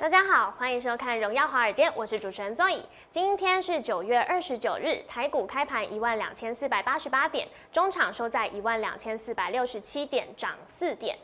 大家好，欢迎收看《荣耀华尔街》，我是主持人宗颖。今天是九月二十九日，台股开盘一万两千四百八十八点，中场收在一万两千四百六十七点，涨四点。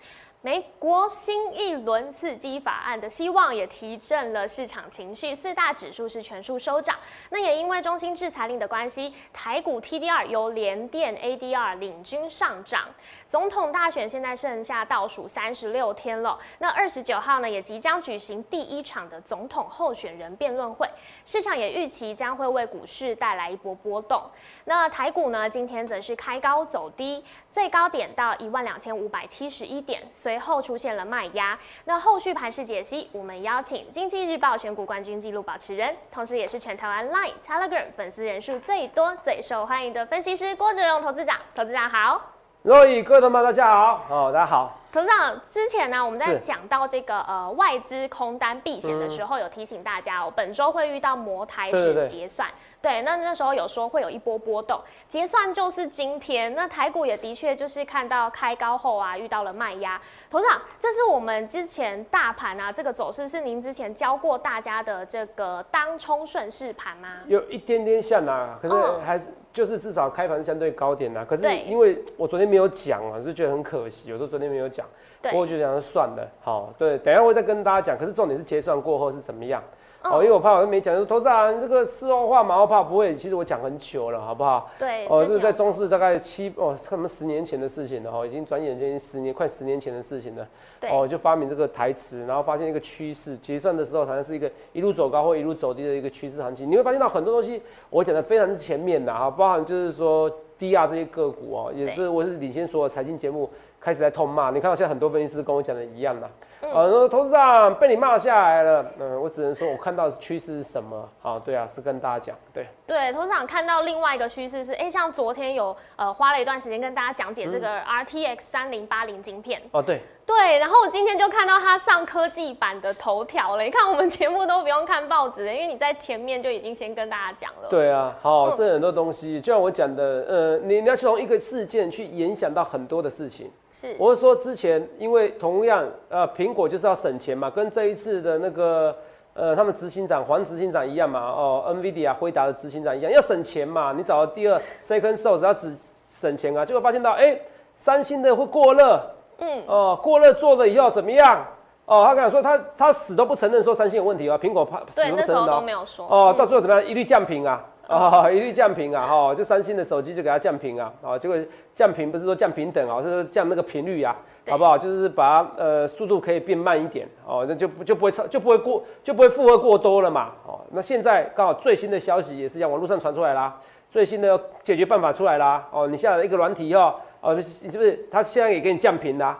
美国新一轮刺激法案的希望也提振了市场情绪，四大指数是全数收涨。那也因为中心制裁令的关系，台股 TDR 由联电 ADR 领军上涨。总统大选现在剩下倒数三十六天了，那二十九号呢也即将举行第一场的总统候选人辩论会，市场也预期将会为股市带来一波波动。那台股呢今天则是开高走低，最高点到一万两千五百七十一点，随后出现了卖压。那后续盘势解析，我们邀请经济日报选股冠军纪录保持人，同时也是全台湾 Line、Telegram 粉丝人数最多、最受欢迎的分析师郭哲荣投资长。投资长好。若以各位同胞大家好，哦，大家好。投资长，之前呢，我们在是讲到这个呃外资空单避险的时候，有提醒大家哦，本周会遇到摩台指结算。对，那那时候有说会有一波波动，结算就是今天。那台股也的确就是看到开高后啊，遇到了卖压。头长，这是我们之前大盘啊这个走势是您之前教过大家的这个当冲顺势盘吗？有一点点像啊，可是嗯还是、就是至少开盘相对高点啊。可是因为我昨天没有讲啊，是觉得很可惜。有时候昨天没有讲，对我就想算了，好，对，等一下我会再跟大家讲。可是重点是结算过后是怎么样。嗯哦，因为我怕我都没讲，说投资人这个事后话马后炮不会，其实我讲很久了，好不好？对，哦，这是在中市大概七哦，他们十年前的事情了哈，已经转眼间十年快十年前的事情了。对哦，就发明这个台词，然后发现一个趋势，结算的时候好像是一个一路走高或一路走低的一个趋势行情。你会发现到很多东西，我讲的非常之前面的哈，包含就是说低压这些个股哦，也是我是领先所有财经节目开始在痛骂。你看到现在很多分析师跟我讲的一样的，嗯啊，说投资长被你骂下来了，嗯，我只能说我看到的趋势是什么？好，对啊，是跟大家讲，对。对，投资长看到另外一个趋势是，哎，像昨天有呃花了一段时间跟大家讲解这嗯个 RTX 三零八零晶片，哦，对，对，然后我今天就看到他上科技版的头条了。你看我们节目都不用看报纸，因为你在前面就已经先跟大家讲了。对啊，好，嗯这很多东西，就像我讲的，呃，你你要去从一个事件去影响到很多的事情。是，我是说之前，因为同样，呃，苹果就是要省钱嘛，跟这一次的那个，呃，他们执行长黄执行长一样嘛，哦，NVIDIA 辉达的执行长一样，要省钱嘛，你找到第二 second source 要只省钱啊，结果发现到，哎、三星的会过热，嗯，哦、过热做了以后怎么样？哦，他跟我说他他死都不承认说三星有问题啊，苹果怕死不那时候承认哦都没有说。哦，嗯到最后怎么样？一律降频啊！哦，一律降频啊！哈、就三星的手机就给它降频啊！哦，结果降频不是说降频等啊，是说降那个频率啊，好不好？就是把它呃速度可以变慢一点哦，那就不就不会超就不会过就不会负荷过多了嘛！哦，那现在刚好最新的消息也是一样网络上传出来啦，最新的解决办法出来啦！哦，你下了一个软体以后，哦，是不是它现在也给你降频啦、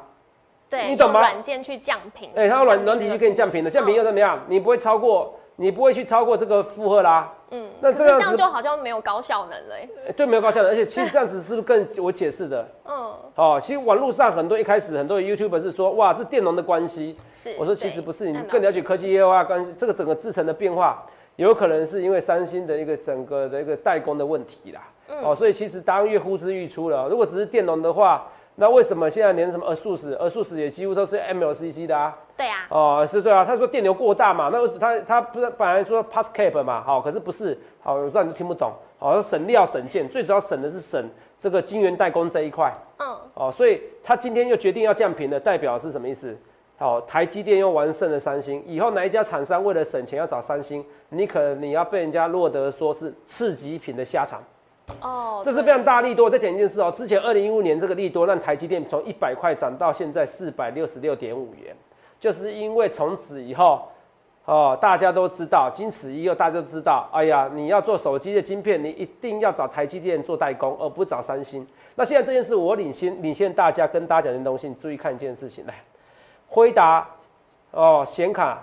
对，你懂吗用软件去降频。哎、它有软软体就给你降频了，降频又怎么样？你不会超过，你不会去超过这个负荷啦。嗯，那这这样子样就好像没有高效能了欸。欸对，没有高效能，而且其实这样子是不是更我解释的？嗯，哦，其实网络上很多一开始很多 YouTuber 是说，哇，是电容的关系。是。我说其对实不是，你更了解科技业化关系，这个整个制程的变化，有可能是因为三星的一个整个的一个代工的问题啦。嗯哦，所以其实答案越呼之欲出了。如果只是电容的话，那为什么现在连什么二数十、二数十也几乎都是 MLCC 的啊？对啊，哦，是对啊，他说电流过大嘛，那他他不是本来说 pass cap 嘛，好、可是不是，好，我知道你都听不懂，好、省料省件，最主要省的是省这个晶圆代工这一块，嗯，哦，所以他今天又决定要降频了，代表是什么意思？好、台积电又完胜了三星，以后哪一家厂商为了省钱要找三星，你可能你要被人家落得说是次级品的下场。哦，这是非常大利多。再讲一件事哦，之前二零一五年这个利多让台积电从一百块涨到现在四百六十六点五元，就是因为从此以后，哦，大家都知道，经此一后大家都知道，哎呀，你要做手机的晶片，你一定要找台积电做代工，而不找三星。那现在这件事，我领先领先大家跟大家讲的东西，你注意看一件事情来，辉达哦，显卡、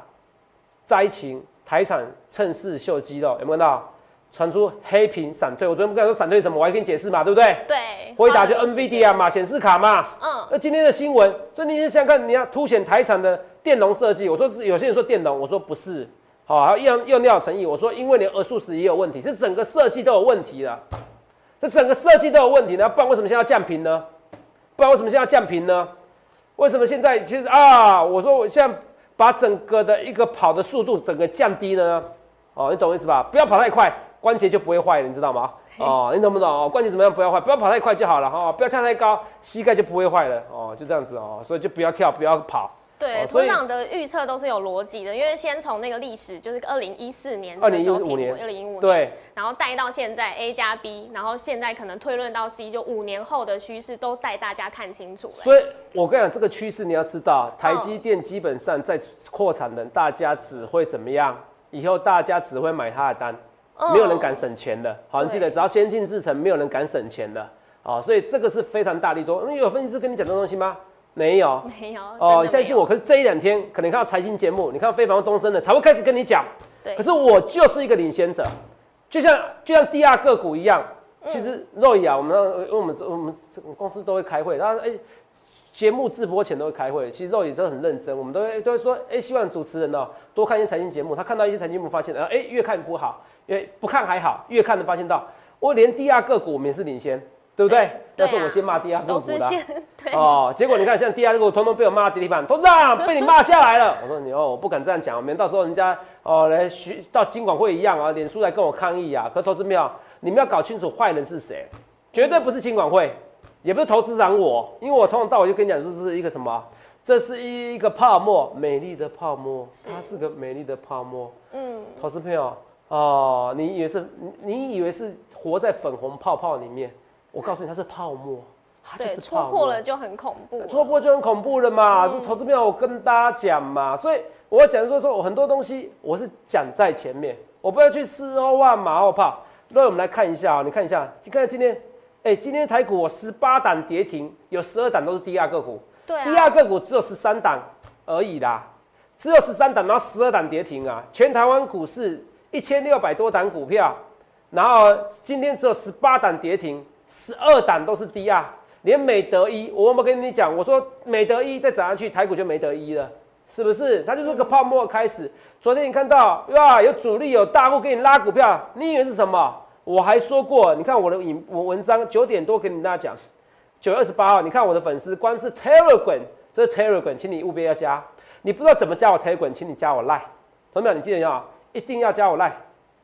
灾情、台产趁势秀肌肉，有没有看到？传出黑屏闪退，我昨天不跟你说闪退什么，我还跟你解释嘛，对不对？对，回答就花了很多时 NVIDIA 嘛，显示卡嘛。嗯，那今天的新闻，所以你想想看，你要凸显台产的电容设计，我说是有些人说电容，我说不是，好，还有用用料诚意，我说因为你的额数时也有问题，是整个设计都有问题了，这整个设计都有问题呢，不然为什么现在要降频呢？不然为什么现在要降频呢？为什么现在其实啊，我说我现在把整个的一个跑的速度整个降低了呢？哦，你懂我意思吧？不要跑太快，关节就不会坏了，你知道吗？哦，你懂不懂？哦，关节怎么样不要坏？不要跑太快就好了哈、哦，不要跳太高，膝盖就不会坏了哦，就这样子哦，所以就不要跳，不要跑。对，哦所以长的预测都是有逻辑的，因为先从那个历史，就是二零一四年二零一五年二零一五年，对，然后带到现在 A 加 B，然后现在可能推论到 C，就五年后的趋势都带大家看清楚了。所以我跟你讲，这个趋势你要知道，台积电基本上在扩产能，大家只会怎么样？以后大家只会买它的单，嗯没有人敢省钱的。好，你记得，只要先进制程，没有人敢省钱的。哦，所以这个是非常大力多。那有分析师跟你讲这东西吗？没有。没有哦，相信我。可是这一两天，可能看到财经节目，你看到非凡东升的，才会开始跟你讲。对可是我就是一个领先者，就像就像第二个股一样。嗯其实肉眼啊，我们那因为我们我们公司都会开会，然后哎，节目直播前都会开会。其实肉眼都很认真，我们都会都会说，哎，希望主持人哦多看一些财经节目。他看到一些财经节目，发现，哎，越看不好，因为不看还好，越看的发现到，我连第二个股我们也是领先，对不对？对那是我先骂第二个股的 哦，结果你看，像第二个股通通被我骂到地板，董事长被你骂下来了。我说你哦，我不敢这样讲，免到时候人家哦来学到金管会一样啊，脸书来跟我抗议啊。可投资没有，你们要搞清楚坏人是谁，绝对不是金管会，也不是投资长我，因为我从头到尾就跟你讲，这是一个什么？这是一个泡沫，美丽的泡沫，它是个美丽的泡沫。嗯，投资朋友哦，你以为是你你以为是活在粉红泡泡里面？我告诉你，它是泡沫，它就对，是泡沫。戳破了就很恐怖了。戳破就很恐怖了嘛，嗯这投资票我跟大家讲嘛，所以我讲说说我很多东西我是讲在前面，我不要去事后万马后炮。那我们来看一下啊、你看一下，你看今天，哎、今天台股我十八档跌停，有十二档都是第二个股，对第二啊，个股只有十三档而已啦，只有十三档，然后十二档跌停啊，全台湾股市一千六百多档股票，然后今天只有十八档跌停，十二档都是低啊，连美德一，我有没有跟你讲？我说美德一再涨上去，台股就没得一了，是不是？它就是个泡沫开始。昨天你看到哇，有主力有大户给你拉股票，你以为是什么？我还说过，你看我的影我文章九点多跟大家讲，九月二十八号，你看我的粉丝，光是 Telegram，这是 Telegram，请你务必要加。你不知道怎么加我 Telegram，请你加我 Line。同学们，你记得要一定要加我 Line，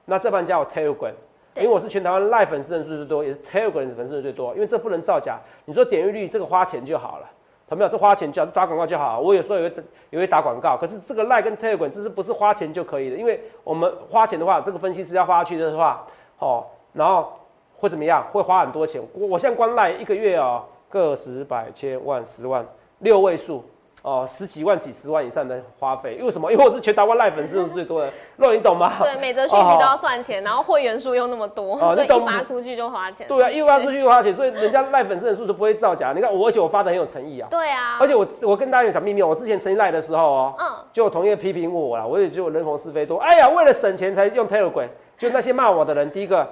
那这班加我 Telegram。因对为我是全台湾 Live 粉丝人数最多，也是 Telegram 粉丝人最多，因为这不能造假。你说点阅率这个花钱就好了，同没有？这花钱就好打广告就好。我有时候也会也会打广告，可是这个 Live 跟 Telegram 这是不是花钱就可以的？因为我们花钱的话，这个分析师要花下去的话，哦，然后会怎么样？会花很多钱。我我现在光 Live 一个月哦，个十百千万十万六位数。哦，十几万、几十万以上的花费，因为什么？因为我是全台湾 Live 粉丝数最多的，肉你懂吗？对，每则讯息都要算钱，然后会员数又那么多，所以一发出去就花钱。对啊，一发出去就花钱，所以人家赖粉丝人数都不会造假。你看我，而且我发的很有诚意啊。对啊，而且我我跟大家有小秘密哦，我之前成立赖的时候哦，嗯，就有同业批评我啦，我也就人红是非多。哎呀，为了省钱才用 Telegram，就那些骂我的人，第一个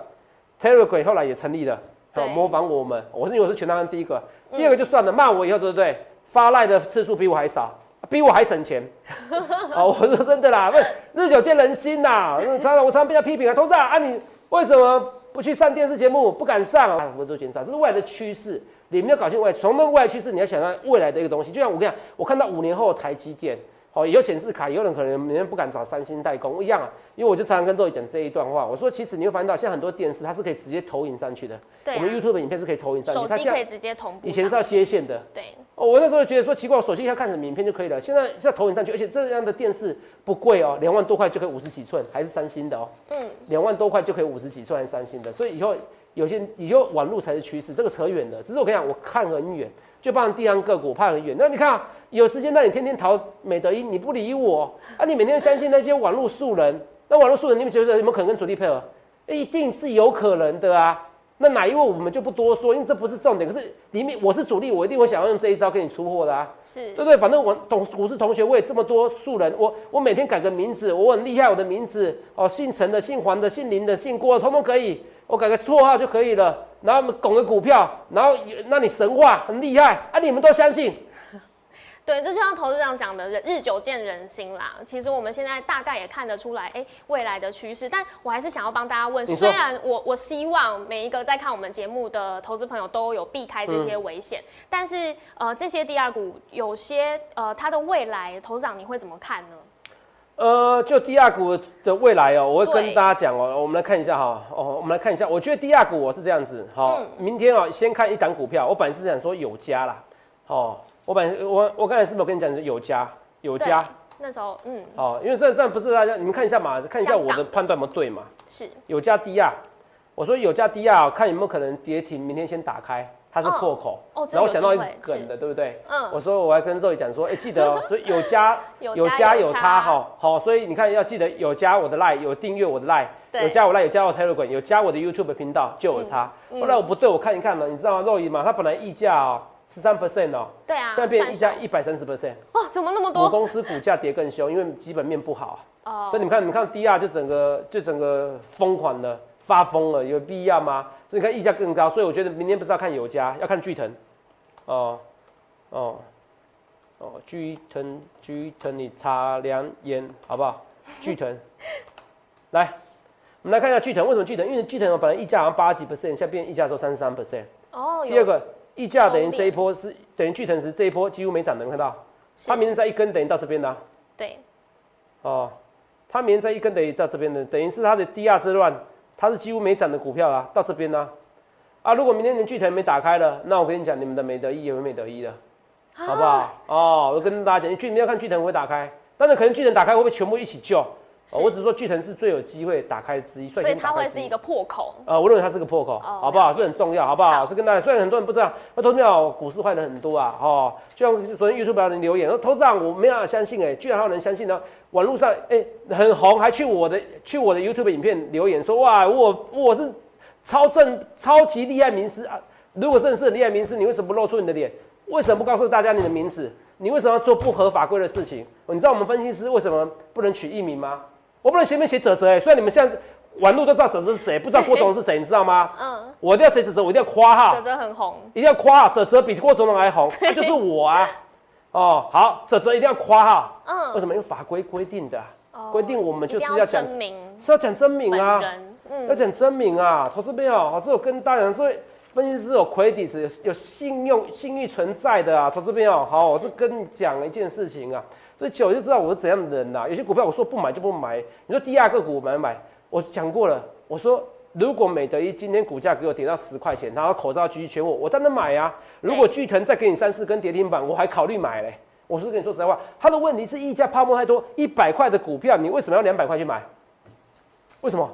Telegram 后来也成立了，哦，模仿我们。我是因为我是全台湾第一个，嗯第二个就算了，骂我以后对不对？发赖的次数比我还少。比我还省钱，哦，我说真的啦，不是日久见人心呐。常常我常常被他批评啊，董事长啊，你为什么不去上电视节目？不敢上啊，我都减少，这是未来的趋势。你们要搞清未来，从那未来趋势，你要想到未来的一个东西。就像我跟你讲，我看到五年后台积电，哦，有显示卡，有人可能人家不敢找三星代工一样啊。因为我就常常跟周宇讲这一段话，我说其实你会发现到，现在很多电视它是可以直接投影上去的，对啊我们 YouTube 影片是可以投影上去，手它现在机可以直接同步。以前是要接线的。对，哦，我那时候觉得说奇怪，我手机要看什么影片就可以了。现在现在投影上去，而且这样的电视不贵哦，两万多块就可以五十几寸，还是三星的哦。嗯，两万多块就可以五十几寸，还是三星的。所以以后有些以后网络才是趋势，这个扯远了。只是我跟你讲，我看很远，就帮地方个股我怕很远。那你看、啊，有时间让你天天逃美德一，你不理我啊，你每天相信那些网络素人，那网络素人你们觉得有没有可能跟主力配合？一定是有可能的啊。那哪一位我们就不多说，因为这不是重点。可是里面我是主力，我一定会想要用这一招给你出货的啊，是对不对？反正我同股市同学会这么多素人，我我每天改个名字，我很厉害，我的名字哦，姓陈的、姓黄的、姓林的、姓郭的，通通可以，我改个绰号就可以了。然后拱个股票，然后那你神话很厉害啊，你们都相信。对，这就像投资长讲的，日久见人心啦。其实我们现在大概也看得出来，哎，未来的趋势。但我还是想要帮大家问，虽然我我希望每一个在看我们节目的投资朋友都有避开这些危险，但是呃，这些第二股有些呃，它的未来，投资长你会怎么看呢？呃，就第二股的未来哦，我会跟大家讲哦，我们来看一下哈，哦，我们来看一下，我觉得第二股我是这样子，好，明天哦，先看一档股票，我本来是想说有加啦，哦。我本我我刚才是不是跟你讲是有加有加？那时候嗯。哦，因为这这不是大家你们看一下嘛，看一下我的判断不对嘛？是。有加低压，我说有加低啊，看有没有可能跌停，明天先打开，它是破口，然后想到一梗的，对不对？嗯，我说我还跟周宇讲说，哎，记得哦，所以有加 有加有差哈，好，所以你看要记得有加我的 line，有订阅我的 line，有加我 line，有加我 telegram，有加我的 YouTube 频道就有差。后来我不对，我看一看嘛，你知道吗？肉姨嘛，它本来溢价哦。十三 percent 哦，对啊，现在变一家一百三十 percent，哇，怎么那么多？我公司股价跌更凶，因为基本面不好哦，所以你们看，你们看 D R 就整个就整个疯狂的发疯了，有必要吗？所以你看溢价更高，所以我觉得明天不是要看油价，要看巨腾，哦哦哦，巨腾巨腾，你擦亮眼好不好？巨腾，来，我们来看一下巨腾，为什么巨腾？因为巨腾本来溢价好像八几 percent，现在变溢价都三十三 percent，哦，第二个。溢价等于这一波是等于巨腾时这一波几乎没涨，能看到？它明天再一根等于到这边的。对。哦，它明天再一根等于到这边的，等于是它的低压之乱，它是几乎没涨的股票啊，到这边呢。啊，如果明天连巨腾没打开了，那我跟你讲，你们的美德一也会美德一的，好不好？哦，我跟大家讲，巨你要看巨腾会打开，但是可能巨腾打开会不会全部一起救？我只是说巨腾是最有机会打开之一，所以它会是一个破口。呃，我认为它是个破口，好不好？是很重要，好不好？是跟大家，虽然很多人不知道，那投资票股市坏人很多啊，哦，就像昨天 YouTube 有人留言说，投资长我没办法相信，哎，居然还有人相信呢。网络上哎很红，还去我的去我的 YouTube 影片留言说，哇，我我是超正超级厉害名师啊！如果真的是厉害名师，你为什么不露出你的脸？为什么不告诉大家你的名字？你为什么要做不合法规的事情？你知道我们分析师为什么不能取艺名吗？我不能前面写泽泽哎，虽然你们现在玩路都知道泽泽是谁，不知道郭总是谁，你知道吗？嗯，我一定要写泽泽，我一定要夸哈。泽泽很红，一定要夸，泽泽比郭总统还红，那就是我啊。哦，好，泽泽一定要夸哈。嗯，为什么？因为法规规定的，规定我们就是要讲真名，是要讲真名啊，要讲真名啊。投资朋友，好，这我跟大家说，分析师有 credit，有信用信誉存在的啊。投资朋友，好，我是跟你讲一件事情啊。所以久就知道我是怎样的人啦。有些股票我说不买就不买。你说第二个股买不买？我讲过了。我说如果美德一今天股价给我跌到十块钱，然后口罩继续缺货，我当然买呀。如果巨腾再给你三四根跌停板，我还考虑买嘞。我是跟你说实在话，它的问题是溢价泡沫太多，一百块的股票你为什么要两百块去买？为什么？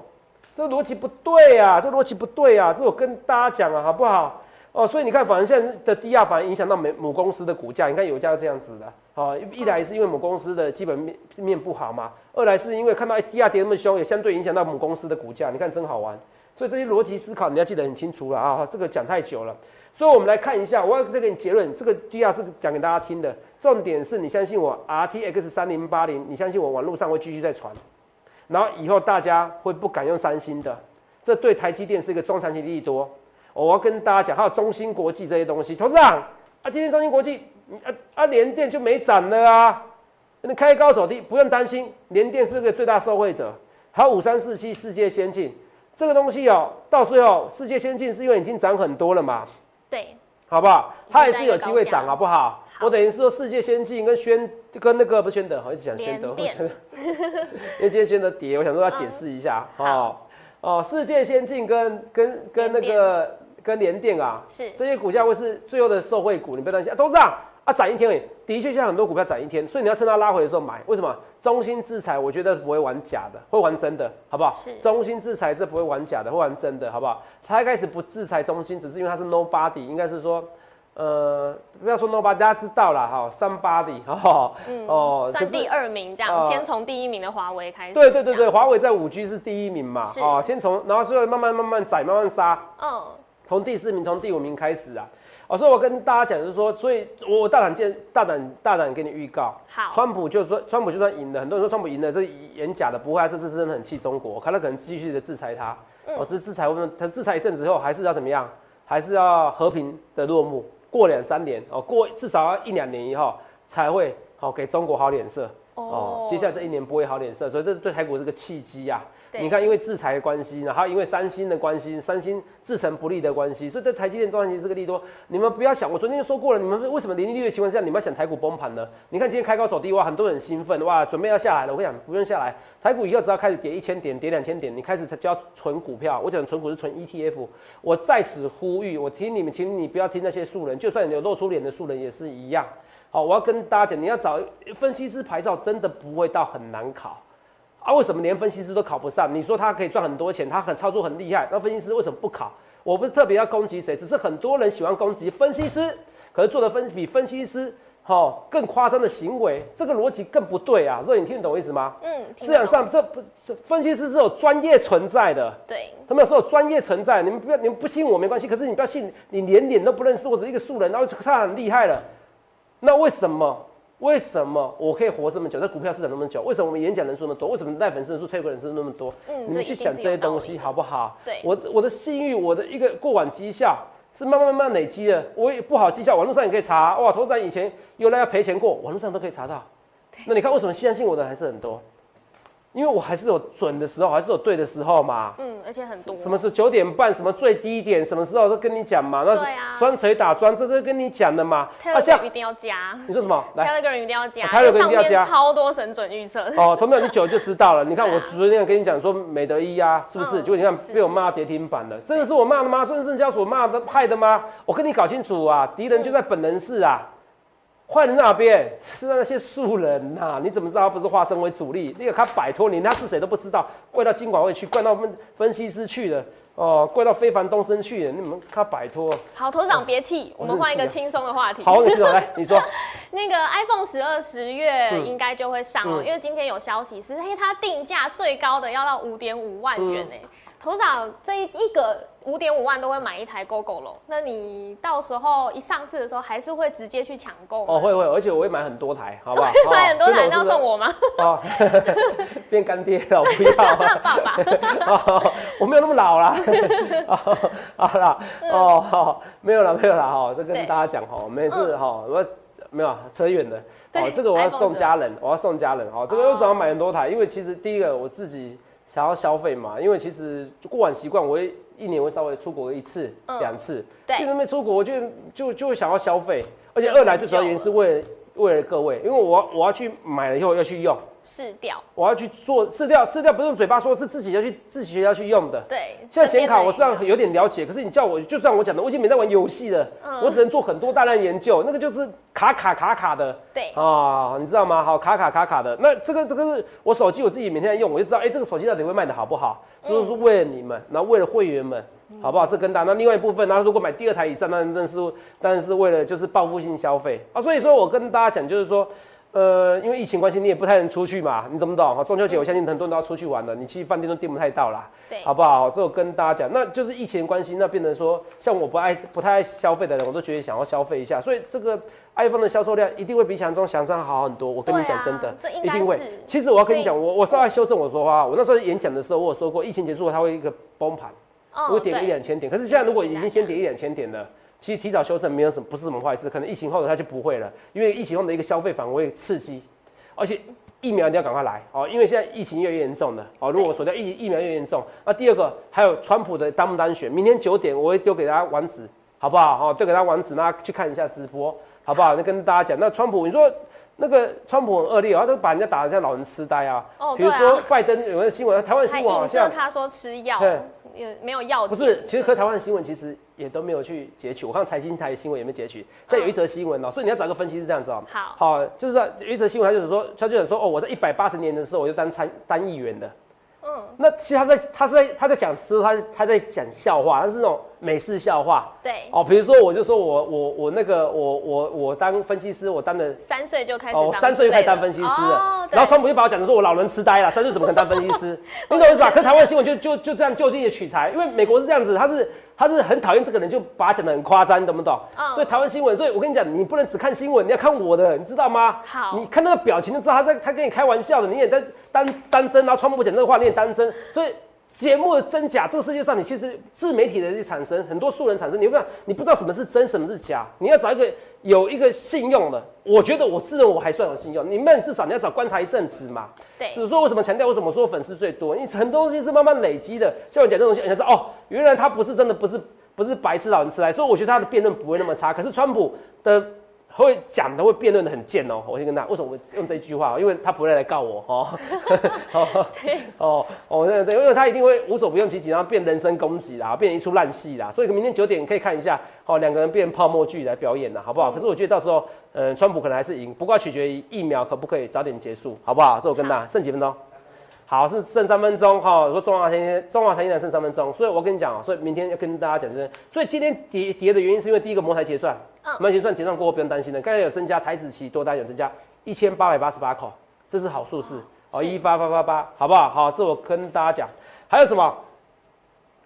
这个逻辑不对啊！这逻辑不对啊！这我跟大家讲啊，好不好？哦，所以你看，反而现在的低压反而影响到美母公司的股价。你看油价这样子的，哦，一来是因为母公司的基本面面不好嘛，二来是因为看到低压跌那么凶，也相对影响到母公司的股价。你看真好玩，所以这些逻辑思考你要记得很清楚了啊！这个讲太久了，所以我们来看一下，我要再给你结论，这个低压是讲给大家听的，重点是你相信我，R T X 三零八零，你相信我，网络上会继续在传，然后以后大家会不敢用三星的，这对台积电是一个中长期利益多多。我要跟大家讲，还有中芯国际这些东西，董事长啊，今天中芯国际啊啊联电就没涨了啊，那开高走低，不用担心，联电是个最大受惠者。还有五三四七世界先进这个东西哦，到最后世界先进是因为已经涨很多了嘛？对，好不好？它也是有机会涨，好不好？我等于是说世界先进跟宣跟那个不宣德，我一直讲宣德，因为今天宣德跌，我想说要解释一下哦哦，世界先进跟跟跟那个。跟联电啊，是这些股价会是最后的受惠股，你不要担心啊，都这样啊，涨一天而已，的确像很多股票涨一天，所以你要趁它拉回的时候买。为什么？中心制裁，我觉得不会玩假的，会玩真的，好不好？是中心制裁，这不会玩假的，会玩真的，好不好？他一开始不制裁中心，只是因为他是 nobody，应该是说，呃，不要说 nobody，大家知道了哈，somebody 哈，哦，算第二名这样，先从第一名的华为开始。对对对对，华为在五 G 是第一名嘛，哦，先从，然后所以慢慢慢慢宰，慢慢杀，嗯，从第四名，从第五名开始啊。哦，所以我跟大家讲就是说，所以我大胆见大胆大胆给你预告，好，川普就说川普就算赢了，很多人说川普赢了，这演假的，不会啊，这次真的很气中国，看他可能继续的制裁他，哦，这制裁我们他制裁一阵子后，还是要怎么样，还是要和平的落幕，过两三年哦，过至少要一两年以后才会好给中国好脸色。哦，接下来这一年不会好脸色，所以这对台股是个契机呀。你看，因为制裁的关系，然后因为三星的关系，三星制成不利的关系，所以在台积电赚钱是个利多。你们不要想，我昨天就说过了，你们为什么零利率的情况下，你们要想台股崩盘呢？你看今天开高走低，哇，很多人兴奋，哇，准备要下来了。我跟你讲，不用下来，台股以后只要开始跌一千点，跌两千点，你开始就要存股票。我讲存股是存 ETF。我在此呼吁，我听你们，请你不要听那些素人，就算有露出脸的素人也是一样。好，我要跟大家讲，你要找分析师牌照，真的不会到很难考。啊，为什么连分析师都考不上？你说他可以赚很多钱，他很操作很厉害，那分析师为什么不考？我不是特别要攻击谁，只是很多人喜欢攻击分析师，可是做的分比分析师好更夸张的行为，这个逻辑更不对啊！若你听得懂我意思吗？嗯，市场上这不分析师是有专业存在的，对，他们有说有专业存在，你们不要你们不信我没关系，可是你不要信，你连脸都不认识，我只是一个素人，然后他很厉害了，那为什么？为什么我可以活这么久，在股票市场那么久？为什么我们演讲人数那么多？为什么带粉丝人数、推广人数那么多？嗯，你们去想这些东西好不好？对，我我的信誉，我的一个过往绩效是慢慢慢慢累积的。我也不好绩效，网络上也可以查。哇，投资人以前有人要赔钱过，网络上都可以查到。那你看为什么相信我的还是很多？因为我还是有准的时候，还是有对的时候嘛。嗯，而且很多。什么是九点半？什么最低点？什么时候都跟你讲嘛。那对啊。双锤打桩，这都跟你讲的嘛。Telegram 一定要加。你说什么？Telegram 一定要加。Telegram 一定要加。超多神准预测。哦，同样你久就知道了。你看我昨天跟你讲说美德一啊，是不是？结果你看被我骂跌停板了，真的是我骂的吗？真的是交所骂的害的吗？我跟你搞清楚啊，敌人就在本能室啊。坏人在哪边？是那些素人呐！你怎么知道他不是化身为主力？那个他摆脱你，他是谁都不知道，怪到金管会去，怪到分分析师去了，哦，怪到非凡东升去了。你们他摆脱？好，头长别气，我们换一个轻松的话题。好，你说来，你说。那个 iPhone 十二十月应该就会上了，因为今天有消息是，嘿，它定价最高的要到五点五万元呢。头长这一个。五点五万都会买一台 GoGo 喽，那你到时候一上市的时候，还是会直接去抢购哦，会会，而且我会买很多台，好不好？买很多台，要送我吗？哦，变干爹了，不要。爸爸，我没有那么老啦。好啦，哦，好，没有了，没有了，哈，这跟大家讲哈，每次哈，我没有扯远了，哦，这个我要送家人，我要送家人，哈，这个为什么要买很多台？因为其实第一个我自己想要消费嘛，因为其实过往习惯我会。一年会稍微出国一次、两次，对，就没出国，我就就就会想要消费，而且二来最主要原因是为了为了各位，因为我我要去买了以后要去用。试掉，我要去做试掉，试掉不是用嘴巴说，是自己要去自己要去用的。对，像显卡，我虽然有点了解，可是你叫我，就算我讲的，我已经没在玩游戏了，我只能做很多大量研究，那个就是卡卡卡卡的。对啊，你知道吗？好，卡卡卡卡的。那这个这个是我手机，我自己每天在用，我就知道，哎，这个手机到底会卖的好不好？所以说为了你们，然后为了会员们，好不好？这跟大。那另外一部分，然后如果买第二台以上，那那是当然是为了就是报复性消费啊。所以说我跟大家讲，就是说。呃，因为疫情关系，你也不太能出去嘛，你懂不懂？哈，中秋节我相信很多人都要出去玩的，你去饭店都订不太到啦，对，好不好？这我跟大家讲，那就是疫情关系，那变成说，像我不爱、不太爱消费的人，我都觉得想要消费一下，所以这个 iPhone 的销售量一定会比想象中想象好很多。我跟你讲，真的，一定会。其实我要跟你讲，我我稍微修正我说话，我那时候演讲的时候，我有说过，疫情结束了它会一个崩盘，会跌一两千点，可是现在如果已经先跌一两千点了。其实提早修正没有什么，不是什么坏事，可能疫情后它就不会了，因为疫情后的一个消费反而会刺激。而且疫苗一定要赶快来哦，因为现在疫情越来越严重了哦。如果锁掉疫疫苗越严重，那第二个还有川普的单不单选？明天九点我会丢给大家网址，好不好？哦，丢给他网址，那去看一下直播，好不好？那跟大家讲，那川普，你说那个川普很恶劣，他都把人家打得像老人痴呆啊。哦，比如说拜登有个新闻，台湾新闻好像他说吃药，有没有药？不是，其实和台湾的新闻其实。也都没有去截取，我看财经台新闻也没截取。现在有一则新闻哦，所以你要找个分析是这样子哦。好，好，就是有一则新闻，他就是说，他就想说，哦，我在一百八十年的时候，我就当参当议员的，嗯，那其实他在他是在他在讲说他他在讲笑话，他是那种美式笑话。对，哦，比如说我就说我我我那个我我我当分析师，我当的三岁就开始哦，我三岁就开始当分析师哦了。对然后川普就把我讲的说我老人痴呆了，三岁怎么可能当分析师？你懂我意思吧？可台湾新闻就就就这样就地的取材，因为美国是这样子，他是他是很讨厌这个人，就把他讲的很夸张，你懂不懂？嗯所以台湾新闻，所以我跟你讲，你不能只看新闻，你要看我的，你知道吗？好你看那个表情就知道他在他跟你开玩笑的，你也在当当真，然后川普讲这个话你也当真，所以。节目的真假，这个世界上你其实自媒体的去产生很多素人产生，你不知道你不知道什么是真，什么是假，你要找一个有一个信用的。我觉得我自认我还算有信用，你们至少你要找观察一阵子嘛。对，只是说为什么强调为什么说粉丝最多？因为很多东西是慢慢累积的。像我讲这种东西，人家说哦，原来他不是真的不是不是白痴老人痴呆，所以我觉得他的辩论不会那么差。可是川普的会讲的会辩论的很贱哦。我先跟他为什么我用这一句话？因为他不会来告我 哦。哦哦哦，对对，因为他一定会无所不用其极，然后变人身攻击啦，变成一出烂戏啦。所以明天九点可以看一下，好、两个人变泡沫剧来表演啦，好不好？可是我觉得到时候，嗯、川普可能还是赢，不过取决于疫苗可不可以早点结束，好不好？这我跟大家剩几分钟？好，是剩三分钟哈。说中华台积中华台积电剩三分钟，所以我跟你讲哦，所以明天要跟大家讲这，所以今天跌跌的原因是因为第一个摩台结算，嗯摩台结算结算过后不用担心了，刚才有增加台子期多单有增加一千八百八十八口，这是好数字哦，一八八八八，好不好？好，这我跟大家讲，还有什么？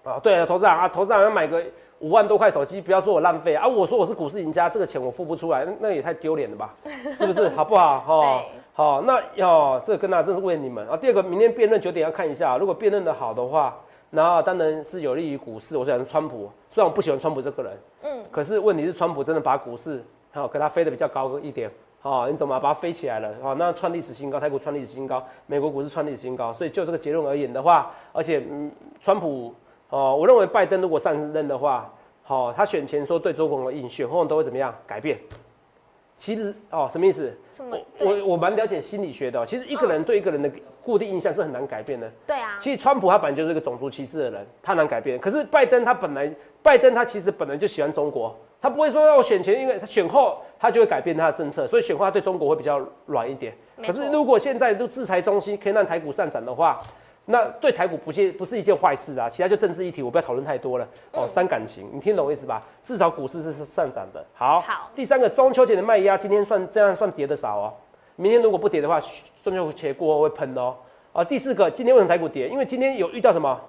啊，对了，投资人啊，投资人要买个五万多块手机，不要说我浪费啊！我说我是股市赢家，这个钱我付不出来，那那也太丢脸了吧？是不是？好不好？哦对，好，那要这个跟大家真是为你们啊。第二个，明天辩论九点要看一下，如果辩论的好的话，然后当然是有利于股市。我想川普，虽然我不喜欢川普这个人，嗯，可是问题是川普真的把股市好、跟他飞得比较高一点。哦，你懂吗？把它飞起来了，哦，那创历史新高，泰国创历史新高，美国股市创历史新高，所以就这个结论而言的话，而且嗯，川普哦，我认为拜登如果上任的话，好、他选前说对中国的印，选后都会怎么样改变？其实哦，什么意思？什么我？我我蛮了解心理学的哦、其实一个人对一个人的固定印象是很难改变的。对啊，其实川普他本来就是一个种族歧视的人，他难改变。可是拜登他本来，拜登他其实本来就喜欢中国，他不会说让我选前，因为他选后他就会改变他的政策，所以选后他对中国会比较软一点。可是如果现在都制裁中心可以让台股上涨的话，那对台股不是不是一件坏事啊。其他就政治议题，我不要讨论太多了。哦，嗯伤感情，你听懂我意思吧？至少股市是上涨的。好，好第三个中秋节的卖压，今天算这样算跌的少哦。明天如果不跌的话，中秋节过后会喷哦。啊，第四个，今天为什么台股跌？因为今天有遇到什么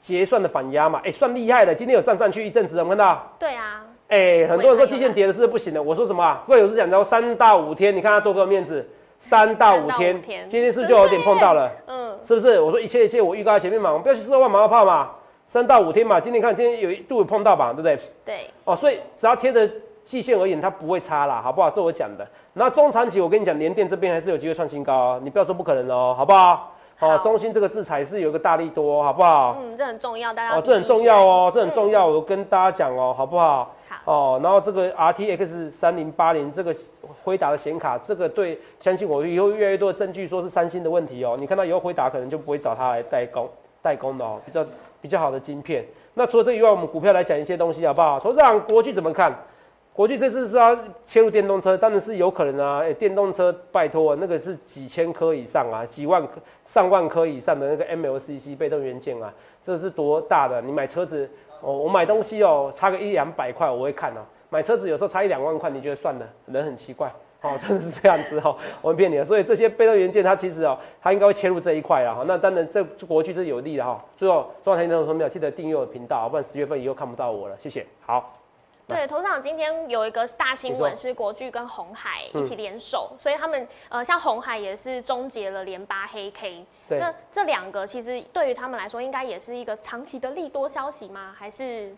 结算的反压嘛？哎、算厉害的，今天有站上去一阵子，有没有看到？对啊，哎、很多人说季线跌的是不行的，我说什么啊？所以我是讲到三到五天，你看他多给我面子，三到五天，天今天是就有点碰到了？嗯，是不是？我说一切一切，我预告在前面嘛，我们不要去说万马后炮嘛，三到五天嘛，今天看今天有一度有碰到吧，对不对？对，哦，所以只要贴着季线而言，它不会差啦，好不好？这我讲的。然后中长期，我跟你讲，联电这边还是有机会创新高哦，你不要说不可能哦，好不好？好哦，中芯这个制裁是有一个大力多，好不好？嗯，这很重要，大家哦，这很重要哦，这很重要。要，我跟大家讲哦，好不好？好，哦，然后这个 RTX 三零八零这个辉达的显卡，这个对，相信我，以后越来越多的证据说是三星的问题哦。你看到以后辉达可能就不会找他来代工代工的哦，比较比较好的晶片。那除了这以外，我们股票来讲一些东西好不好？投资长国巨怎么看？国巨这次是要切入电动车，当然是有可能啊。哎、电动车拜托、那个是几千颗以上啊，几万颗、上万颗以上的那个 MLCC 被动元件啊，这是多大的？你买车子哦，我买东西哦，差个一两百块我会看哦。买车子有时候差一两万块，你觉得算了，人很奇怪哦，真的是这样子哦，我们骗你的。所以这些被动元件它其实哦，它应该会切入这一块啊。哈那当然这国巨是有利的哈。最后中华台电的朋友记得订阅我的频道，不然十月份以后看不到我了。谢谢。好。对，头长今天有一个大新闻是国巨跟红海嗯一起联手，所以他们呃，像红海也是终结了连八黑 K。对。那这两个其实对于他们来说，应该也是一个长期的利多消息吗？还是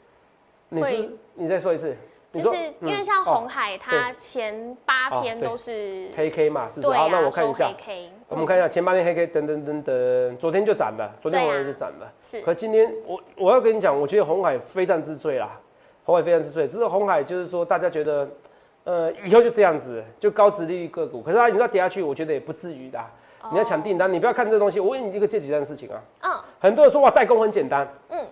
会你再说一次，就是因为像红海，它前八天都是黑 K 嘛，是不是？对好，那啊，我看一下。黑，K。嗯我们看一下前八天黑 K 等等等等，昨天就涨了，昨天对啊。红海就涨了。是。可今天我我要跟你讲，我觉得红海非战之罪啦，红海非常之罪。只是红海就是说大家觉得，呃，以后就这样子，就高值利率个股。可是它你要跌下去，我觉得也不至于的。你要抢订单，你不要看这东西。我问你一个最简单的事情啊，嗯很多人说哇代工很简单，嗯，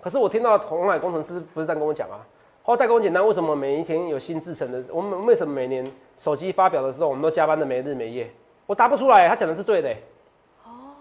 可是我听到红海工程师不是这样跟我讲啊，哦代工简单，为什么每一天有新制成的？我们为什么每年手机发表的时候，我们都加班的没日没夜？我答不出来，他讲的是对的、哦，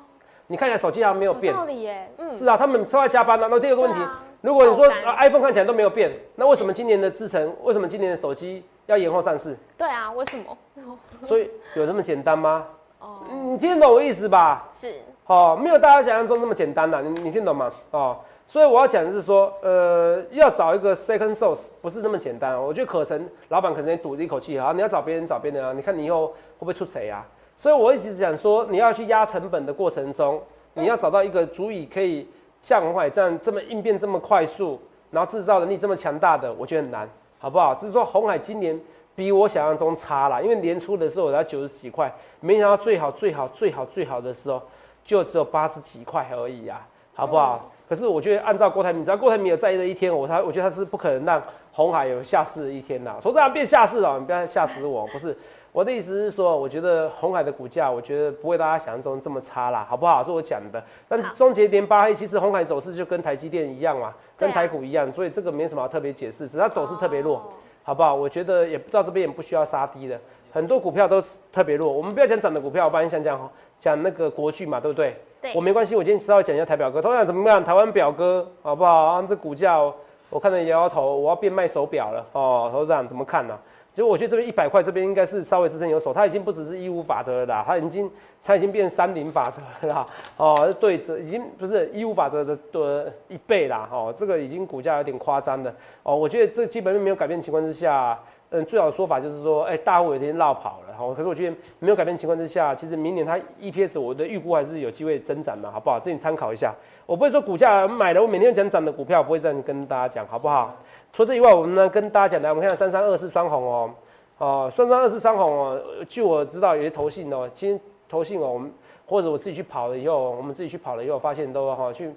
你看起来手机好像没有变有，道理耶，嗯，是啊，他们都在加班呢、那第二个问题，如果你说爆肝啊 iPhone 看起来都没有变，那为什么今年的制程，为什么今年的手机要延后上市？对啊，为什么？所以有这么简单吗？哦，你听得懂我意思吧？是，哦，没有大家想象中那么简单呐、你你听懂吗？哦，所以我要讲的是说，呃，要找一个 second source 不是那么简单、哦。我觉得可成老板可能也赌了一口气啊，你要找别人找别人啊，你看你以后会不会出谁啊？所以我一直讲说，你要去压成本的过程中，你要找到一个足以可以像红海这样这么应变这么快速，然后制造能力这么强大的，我觉得很难，好不好？只是说红海今年比我想象中差啦，因为年初的时候我才九十几块，没想到最好最好最好最好的时候就只有八十几块而已啊，好不好？可是我觉得按照郭台铭，只要郭台铭有在意的一天，我他我觉得他是不可能让红海有下市的一天呐。投资人变下市了，你不要吓死我，不是。我的意思是说，我觉得红海的股价，我觉得不会大家想象中这么差啦，好不好？这是我讲的。但好终结连八黑，其实红海走势就跟台积电一样嘛，跟台股一样，所以这个没什么特别解释，只是它走势特别弱。哦好不好？我觉得也到这边也不需要杀低的，很多股票都是特别弱。我们不要讲涨的股票，我帮你想讲讲那个国巨嘛，对不对？对我没关系，我今天稍微讲一下台表哥。同样怎么样？台湾表哥好不好？啊，这股价哦我看着摇摇头，我要变卖手表了哦。头长怎么看呢、其实我觉得这边一百块，这边应该是稍微支撑有手，它已经不只是一五法则了啦，它已经它已经变三零法则了啦，哦，对折已经不是一五法则的的一倍啦，哦，这个已经股价有点夸张了，哦，我觉得这基本面没有改变情况之下，嗯，最好的说法就是说，哎、大户有点绕跑了，哦，可是我觉得没有改变情况之下，其实明年它 EPS 我的预估还是有机会增长的，好不好？这你参考一下，我不会说股价买了我每天讲涨的股票，不会这样跟大家讲，好不好？除了这以外，我们呢跟大家讲的，我们看三三二四双红哦，哦，三三二四双红哦，呃据我知道有些投信哦，其实投信哦，我们或者我自己去跑了以后，我们自己去跑了以后，发现都哈、去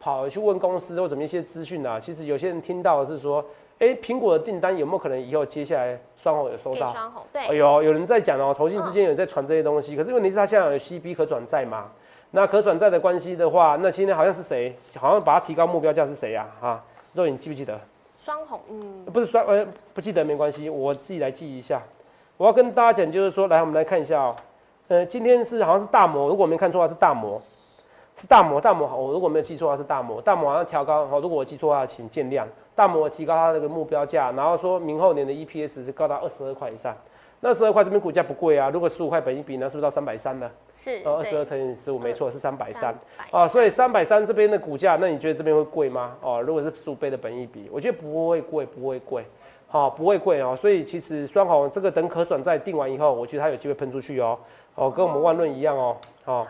跑去问公司或怎么一些资讯啊，其实有些人听到的是说，哎，苹果的订单有没有可能以后接下来双红有收到？给双红，哎，呦，有人在讲哦，投信之间有人在传这些东西，可是问题是它现在有 CB 可转债嘛？那可转债的关系的话，那现在好像是谁？好像把它提高目标价是谁呀、啊？啊，肉你记不记得？双红，嗯，不是双呃不记得没关系，我自己来记一下。我要跟大家讲，就是说，来我们来看一下哦，呃，今天是好像是大摩，如果没看错的话是大摩，是大摩，大摩好，我如果没有记错的话是大摩，大摩好像调高，好，如果我记错的话请见谅。大摩提高它那个目标价，然后说明后年的 EPS 是高达二十二块以上。那十二块这边股价不贵啊，如果十五块本一比呢，是不是到三百三呢？是，呃，二十二乘以十五，没错，是三百三。啊，所以三百三这边的股价，那你觉得这边会贵吗？哦，如果是十五倍的本益比，我觉得不会贵，不会贵，好、不会贵哦。所以其实双红这个等可转债定完以后，我觉得它有机会喷出去哦，哦，跟我们万润一样哦，哦。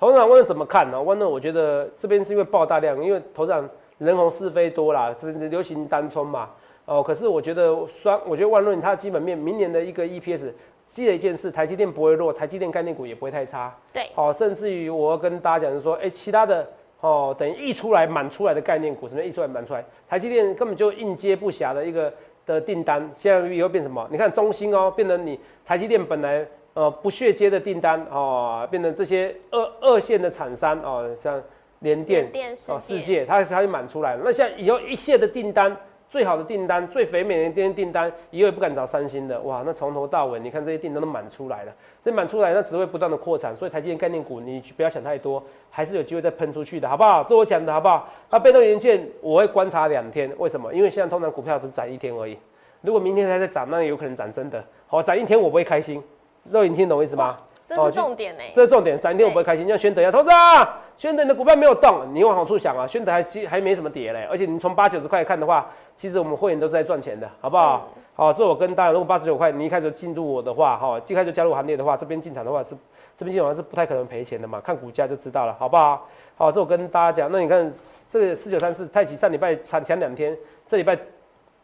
头长万润怎么看呢？万润我觉得这边是因为爆大量，因为头长人红是非多啦，这流行单冲嘛，哦，可是我觉得双，我觉得万润它的基本面明年的一个 EPS，记得一件事，台积电不会弱，台积电概念股也不会太差。对，好、甚至于我要跟大家讲是说，哎、其他的哦，等于溢出来满出来的概念股，什么溢出来满出来，台积电根本就应接不暇的一个的订单，现在以后变什么？你看中兴哦，变成你台积电本来呃不屑接的订单哦，变成这些二二线的厂商哦，像联电电世哦世界，它它就满出来了。那像以后一线的订单。最好的订单、最肥美的订订单，一个也不敢找三星的，哇！那从头到尾，你看这些订单都满出来了。这满出来，那只会不断的扩产，所以台积电概念股你不要想太多，还是有机会再喷出去的，好不好？这我讲的好不好？那被动元件我会观察两天，为什么？因为现在通常股票都是涨一天而已，如果明天还在涨，那有可能涨真的。好，涨一天我不会开心，肉眼听懂意思吗？这是重点呢。这是重点，涨一天我不会开心。像宣德一样，投资啊，宣德你的股票没有动，你往好处想啊，宣德还基还没什么跌嘞，而且你从八九十块看的话，其实我们会员都是在赚钱的，好不好？好，这我跟大家，如果八十九块你一开始就进入我的话，哈，一开始就加入行列的话，这边进场的话是这边基本上是不太可能赔钱的嘛，看股价就知道了，好不好？好，这我跟大家讲，那你看这个四九三四太极上礼拜强强两天，这礼拜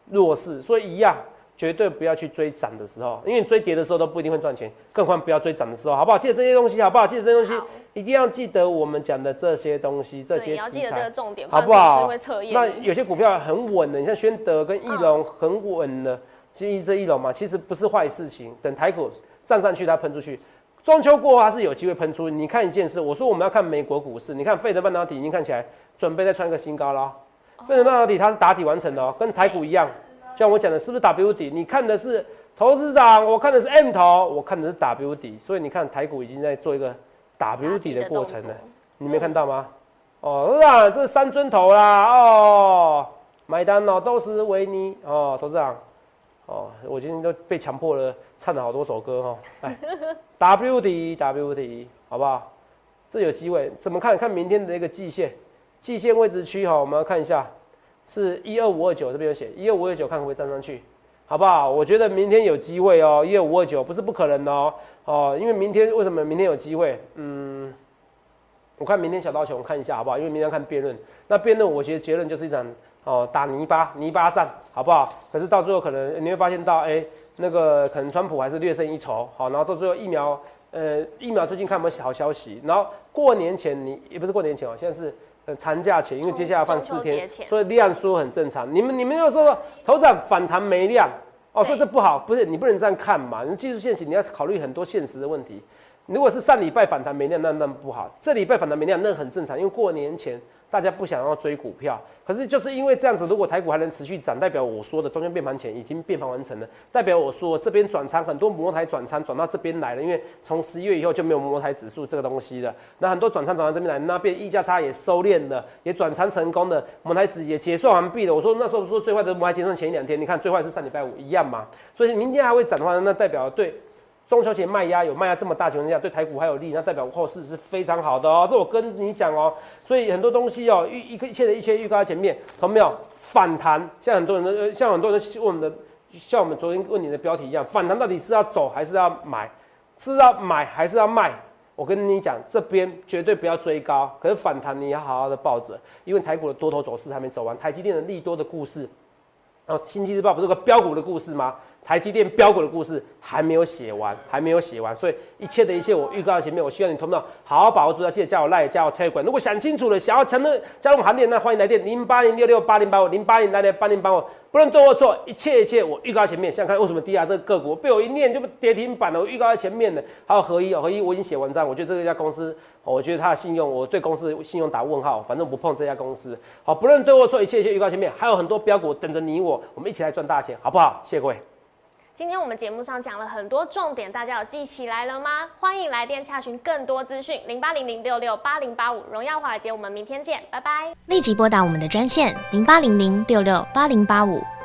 弱势，所以一样。绝对不要去追涨的时候，因为你追跌的时候都不一定会赚钱，更何况不要追涨的时候，好不好？记得这些东西，好不好？记得这些东西，一定要记得我们讲的这些东西，这，些你要记得这材个重点，好不好那。有些股票很稳的，你像宣德跟翼龙很稳的，其实这翼龙嘛，其实不是坏事情。等台股站上去，它喷出去，中秋过后它是有机会喷出。你看一件事，我说我们要看美国股市，你看费德半导体已经看起来准备再创一个新高了哦。费德半导体它是打底完成的哦，跟台股一样，像我讲的是不是 W 底？你看的是投资长，我看的是 M 头，我看的是 W 底，所以你看台股已经在做一个 W 底的过程了，你没看到吗？哦，是啊，这是三尊头啦，哦，买单哦都是维尼，哦，投资长，哦，我今天都被强迫了，唱了好多首歌哦，哎，W 底 W 底，好不好？这有机会，怎么看？看明天的一个季线，季线位置区哈，我们要看一下，是一二五二九这边有写，一二五二九看会不会站上去，好不好？我觉得明天有机会哦，一二五二九不是不可能哦，哦，因为明天为什么明天有机会？嗯。我看明天小道琼看一下好不好？因为明天看辩论，那辩论我觉得结论就是一场哦打泥巴泥巴战，好不好？可是到最后可能你会发现到，哎，那个可能川普还是略胜一筹，好，然后到最后疫苗，呃，疫苗最近看有没有好消息？然后过年前你也不是过年前哦，现在是呃长假前，因为接下来放四天，所以量缩很正常。你们你们又说头涨反弹没量哦，所以这不好，不是你不能这样看嘛？你技术现行你要考虑很多现实的问题。如果是上礼拜反弹没量，那那不好。这礼拜反弹没量，那很正常，因为过年前大家不想要追股票。可是就是因为这样子，如果台股还能持续涨，代表我说的中间变盘前已经变盘完成了，代表我说这边转仓很多摩台转仓转到这边来了，因为从十一月以后就没有摩台指数这个东西了。那很多转仓转到这边来，那变溢价差也收敛了，也转仓成功的摩台指也结算完毕了。我说那时候说最坏的摩台结算前一两天，你看最坏是上礼拜五一样嘛，所以明天还会涨的话，那代表对。中秋节卖压有卖压这么大情况下，对台股还有利，那代表后市是非常好的哦。这我跟你讲哦，所以很多东西哦，预一个一切的一切预告在前面，同没有？反弹，像很多人都，像很多人问我们的，像我们昨天问你的标题一样，反弹到底是要走还是要买？是要买还是要卖？我跟你讲，这边绝对不要追高，可是反弹你要好好的抱着，因为台股的多头走势还没走完，台积电的利多的故事，然后经济日报不是个标股的故事吗？台积电标股的故事还没有写完，还没有写完，所以一切的一切我预告在前面。我希望你同不好好把握住，要记得加我赖，加我 Telegram。如果想清楚了，想要承认加入行列，那欢迎来电零八零六六八零八五零八零来电八零八五。不论对或错，一切一切我预告前面。想看为什么低压这个个股被我一念就跌停板了？我预告在前面的，还有合一哦，合一我已经写文章，我觉得这家公司，我觉得它的信用，我对公司信用打问号，反正不碰这家公司。好，不论对或错，一切一切预告前面，还有很多标股等着你我，我们一起来赚大钱，好不好？谢谢各位。今天我们节目上讲了很多重点，大家有记起来了吗？欢迎来电查询更多资讯，零八零零六六八零八五，荣耀华尔街，我们明天见，拜拜。立即拨打我们的专线零八零零六六八零八五